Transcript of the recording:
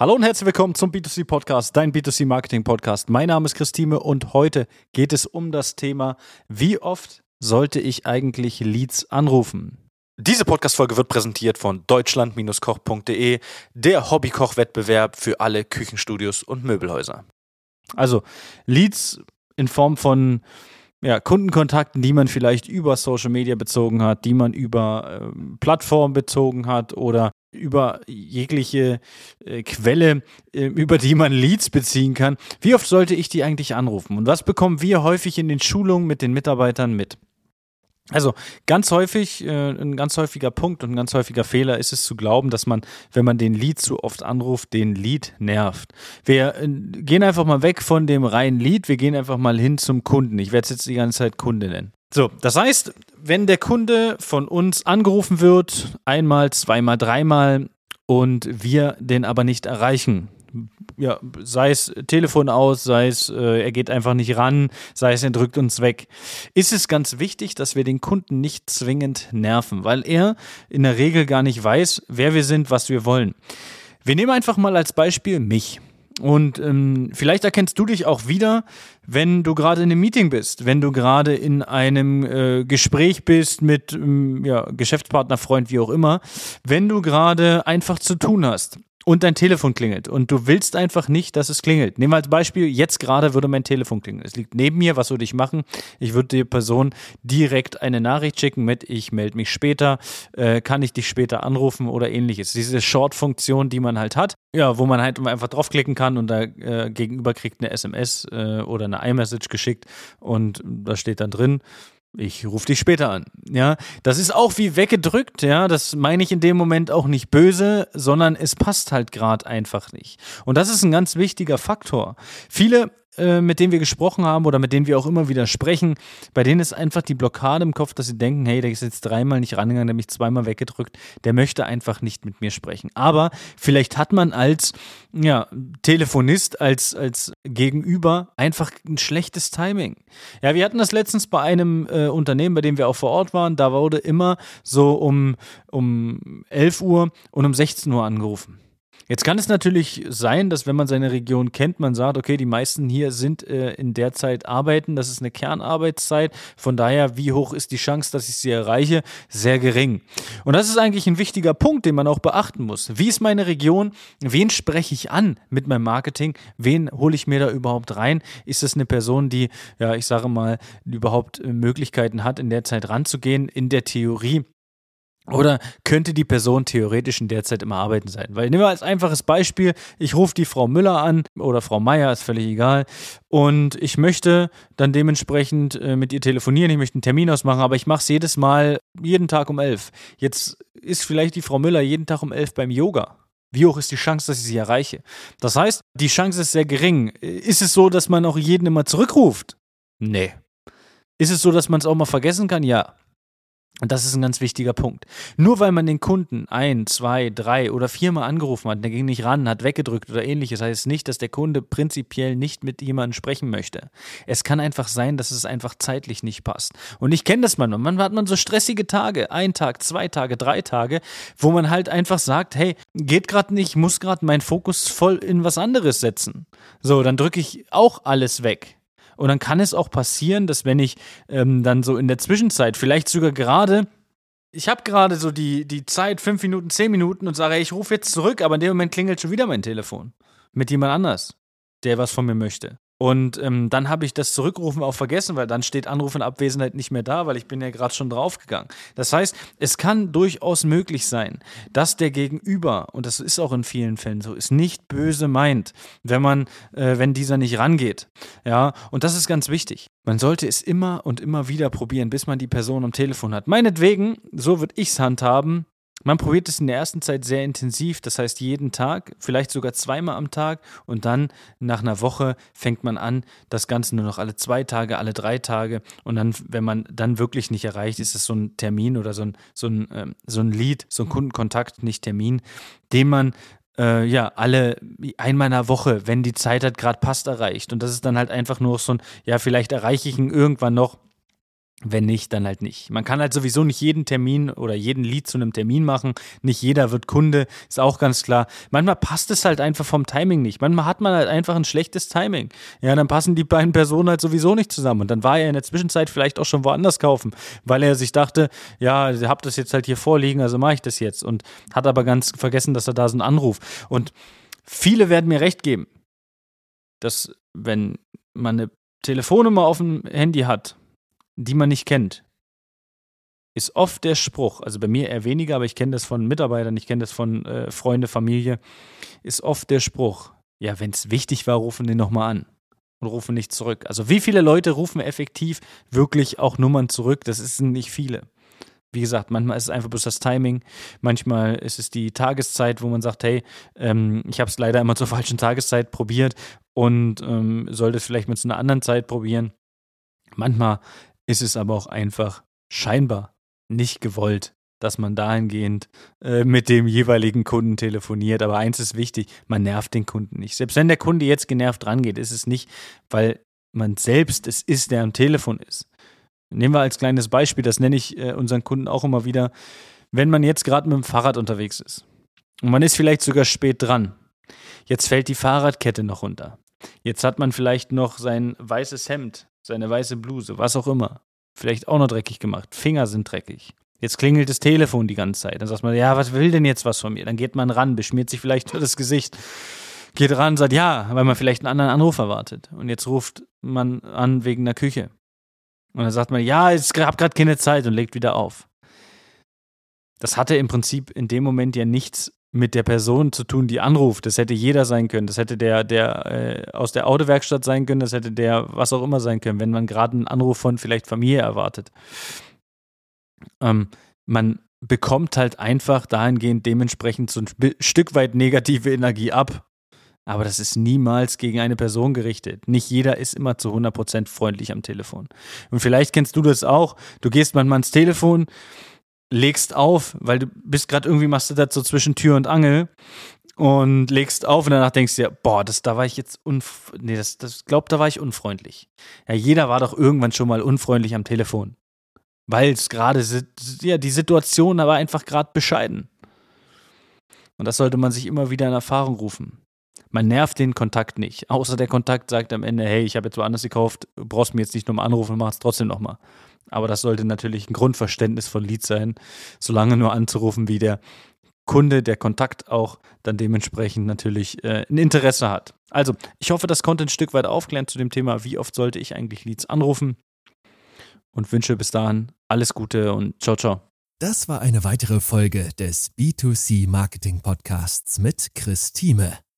Hallo und herzlich willkommen zum B2C Podcast, dein B2C Marketing Podcast. Mein Name ist Christine und heute geht es um das Thema, wie oft sollte ich eigentlich Leads anrufen? Diese Podcast-Folge wird präsentiert von deutschland-koch.de, der Hobbykoch-Wettbewerb für alle Küchenstudios und Möbelhäuser. Also Leads in Form von ja, Kundenkontakten, die man vielleicht über Social Media bezogen hat, die man über äh, Plattformen bezogen hat oder über jegliche äh, Quelle, äh, über die man Leads beziehen kann. Wie oft sollte ich die eigentlich anrufen? Und was bekommen wir häufig in den Schulungen mit den Mitarbeitern mit? Also ganz häufig, äh, ein ganz häufiger Punkt und ein ganz häufiger Fehler ist es zu glauben, dass man, wenn man den Lead zu oft anruft, den Lead nervt. Wir äh, gehen einfach mal weg von dem reinen Lead, wir gehen einfach mal hin zum Kunden. Ich werde es jetzt die ganze Zeit Kunde nennen. So, das heißt, wenn der Kunde von uns angerufen wird, einmal, zweimal, dreimal und wir den aber nicht erreichen, ja, sei es Telefon aus, sei es äh, er geht einfach nicht ran, sei es er drückt uns weg, ist es ganz wichtig, dass wir den Kunden nicht zwingend nerven, weil er in der Regel gar nicht weiß, wer wir sind, was wir wollen. Wir nehmen einfach mal als Beispiel mich. Und ähm, vielleicht erkennst du dich auch wieder, wenn du gerade in einem Meeting bist, wenn du gerade in einem äh, Gespräch bist mit ähm, ja, Geschäftspartner, Freund, wie auch immer, wenn du gerade einfach zu tun hast und dein Telefon klingelt und du willst einfach nicht, dass es klingelt. Nehmen wir als Beispiel, jetzt gerade würde mein Telefon klingeln. Es liegt neben mir, was würde ich machen? Ich würde der Person direkt eine Nachricht schicken mit, ich melde mich später, äh, kann ich dich später anrufen oder ähnliches. Diese Short-Funktion, die man halt hat, ja, wo man halt einfach draufklicken kann und da äh, gegenüber kriegt eine SMS äh, oder eine iMessage geschickt und da steht dann drin, ich rufe dich später an. Ja, das ist auch wie weggedrückt, ja, das meine ich in dem Moment auch nicht böse, sondern es passt halt gerade einfach nicht. Und das ist ein ganz wichtiger Faktor. Viele äh, mit denen wir gesprochen haben oder mit denen wir auch immer wieder sprechen, bei denen ist einfach die Blockade im Kopf, dass sie denken, hey, der ist jetzt dreimal nicht rangegangen, der mich zweimal weggedrückt, der möchte einfach nicht mit mir sprechen. Aber vielleicht hat man als ja, Telefonist, als, als Gegenüber einfach ein schlechtes Timing. Ja, wir hatten das letztens bei einem äh, Unternehmen, bei dem wir auch vor Ort waren, da wurde immer so um, um 11 Uhr und um 16 Uhr angerufen. Jetzt kann es natürlich sein, dass wenn man seine Region kennt, man sagt, okay, die meisten hier sind äh, in der Zeit arbeiten, das ist eine Kernarbeitszeit, von daher, wie hoch ist die Chance, dass ich sie erreiche? Sehr gering. Und das ist eigentlich ein wichtiger Punkt, den man auch beachten muss. Wie ist meine Region? Wen spreche ich an mit meinem Marketing? Wen hole ich mir da überhaupt rein? Ist es eine Person, die, ja, ich sage mal, überhaupt Möglichkeiten hat, in der Zeit ranzugehen? In der Theorie oder könnte die Person theoretisch in der Zeit immer arbeiten sein? Weil nehmen wir als einfaches Beispiel, ich rufe die Frau Müller an oder Frau Meier, ist völlig egal. Und ich möchte dann dementsprechend äh, mit ihr telefonieren, ich möchte einen Termin ausmachen, aber ich mache es jedes Mal, jeden Tag um elf. Jetzt ist vielleicht die Frau Müller jeden Tag um elf beim Yoga. Wie hoch ist die Chance, dass ich sie erreiche? Das heißt, die Chance ist sehr gering. Ist es so, dass man auch jeden immer zurückruft? Nee. Ist es so, dass man es auch mal vergessen kann? Ja. Und das ist ein ganz wichtiger Punkt. Nur weil man den Kunden ein, zwei, drei oder viermal angerufen hat, der ging nicht ran, hat weggedrückt oder ähnliches, heißt nicht, dass der Kunde prinzipiell nicht mit jemandem sprechen möchte. Es kann einfach sein, dass es einfach zeitlich nicht passt. Und ich kenne das manchmal. Manchmal hat man so stressige Tage, ein Tag, zwei Tage, drei Tage, wo man halt einfach sagt, hey, geht gerade nicht, muss gerade meinen Fokus voll in was anderes setzen. So, dann drücke ich auch alles weg. Und dann kann es auch passieren, dass wenn ich ähm, dann so in der Zwischenzeit, vielleicht sogar gerade, ich habe gerade so die, die Zeit, fünf Minuten, zehn Minuten und sage, ich rufe jetzt zurück, aber in dem Moment klingelt schon wieder mein Telefon. Mit jemand anders, der was von mir möchte. Und ähm, dann habe ich das Zurückrufen auch vergessen, weil dann steht Anruf in Abwesenheit nicht mehr da, weil ich bin ja gerade schon draufgegangen. Das heißt, es kann durchaus möglich sein, dass der Gegenüber, und das ist auch in vielen Fällen so, ist nicht böse meint, wenn man, äh, wenn dieser nicht rangeht. Ja, und das ist ganz wichtig. Man sollte es immer und immer wieder probieren, bis man die Person am Telefon hat. Meinetwegen, so würde ich es handhaben, man probiert es in der ersten Zeit sehr intensiv, das heißt jeden Tag, vielleicht sogar zweimal am Tag und dann nach einer Woche fängt man an, das Ganze nur noch alle zwei Tage, alle drei Tage und dann, wenn man dann wirklich nicht erreicht, ist es so ein Termin oder so ein, so ein, ähm, so ein Lead, so ein Kundenkontakt, nicht Termin, den man äh, ja, alle einmal in der Woche, wenn die Zeit hat, gerade passt, erreicht. Und das ist dann halt einfach nur so ein, ja, vielleicht erreiche ich ihn irgendwann noch Wenn nicht, dann halt nicht. Man kann halt sowieso nicht jeden Termin oder jeden Lied zu einem Termin machen. Nicht jeder wird Kunde, ist auch ganz klar. Manchmal passt es halt einfach vom Timing nicht. Manchmal hat man halt einfach ein schlechtes Timing. Ja, dann passen die beiden Personen halt sowieso nicht zusammen. Und dann war er in der Zwischenzeit vielleicht auch schon woanders kaufen, weil er sich dachte, ja, ihr habt das jetzt halt hier vorliegen, also mache ich das jetzt. Und hat aber ganz vergessen, dass er da so einen Anruf. Und viele werden mir recht geben, dass wenn man eine Telefonnummer auf dem Handy hat, die man nicht kennt, ist oft der Spruch, also bei mir eher weniger, aber ich kenne das von Mitarbeitern, ich kenne das von äh, Freunde, Familie, ist oft der Spruch, ja, wenn es wichtig war, rufen den nochmal an und rufen nicht zurück. Also wie viele Leute rufen effektiv wirklich auch Nummern zurück? Das sind nicht viele. Wie gesagt, manchmal ist es einfach bloß das Timing, manchmal ist es die Tageszeit, wo man sagt, hey, ähm, ich habe es leider immer zur falschen Tageszeit probiert und ähm, sollte es vielleicht mit zu einer anderen Zeit probieren. Manchmal ist es aber auch einfach scheinbar nicht gewollt, dass man dahingehend äh, mit dem jeweiligen Kunden telefoniert. Aber eins ist wichtig, man nervt den Kunden nicht. Selbst wenn der Kunde jetzt genervt rangeht, ist es nicht, weil man selbst es ist, der am Telefon ist. Nehmen wir als kleines Beispiel, das nenne ich äh, unseren Kunden auch immer wieder, wenn man jetzt gerade mit dem Fahrrad unterwegs ist und man ist vielleicht sogar spät dran. Jetzt fällt die Fahrradkette noch runter. Jetzt hat man vielleicht noch sein weißes Hemd seine weiße Bluse, was auch immer. Vielleicht auch noch dreckig gemacht. Finger sind dreckig. Jetzt klingelt das Telefon die ganze Zeit. Dann sagt man, ja, was will denn jetzt was von mir? Dann geht man ran, beschmiert sich vielleicht nur das Gesicht, geht ran, sagt ja, weil man vielleicht einen anderen Anruf erwartet. Und jetzt ruft man an wegen der Küche. Und dann sagt man, ja, ich habe gerade keine Zeit und legt wieder auf. Das hatte im Prinzip in dem Moment ja nichts mit der Person zu tun, die anruft. Das hätte jeder sein können. Das hätte der, der äh, aus der Autowerkstatt sein können. Das hätte der, was auch immer sein können, wenn man gerade einen Anruf von vielleicht Familie erwartet. Ähm, man bekommt halt einfach dahingehend dementsprechend so ein Stück weit negative Energie ab. Aber das ist niemals gegen eine Person gerichtet. Nicht jeder ist immer zu 100% freundlich am Telefon. Und vielleicht kennst du das auch. Du gehst manchmal ans Telefon legst auf, weil du bist gerade irgendwie machst du das so zwischen Tür und Angel und legst auf und danach denkst du dir, boah, das da war ich jetzt unf nee, das das glaub, da war ich unfreundlich. Ja, jeder war doch irgendwann schon mal unfreundlich am Telefon. Weil es gerade ja, die Situation war einfach gerade bescheiden. Und das sollte man sich immer wieder in Erfahrung rufen. Man nervt den Kontakt nicht. Außer der Kontakt sagt am Ende, hey, ich habe jetzt woanders gekauft, brauchst mir jetzt nicht nochmal anrufen, mach es trotzdem nochmal. Aber das sollte natürlich ein Grundverständnis von Lied sein, solange nur anzurufen, wie der Kunde, der Kontakt auch dann dementsprechend natürlich äh, ein Interesse hat. Also, ich hoffe, das konnte ein Stück weit aufklären zu dem Thema, wie oft sollte ich eigentlich Leads anrufen und wünsche bis dahin alles Gute und ciao, ciao. Das war eine weitere Folge des B2C Marketing Podcasts mit Chris Thieme.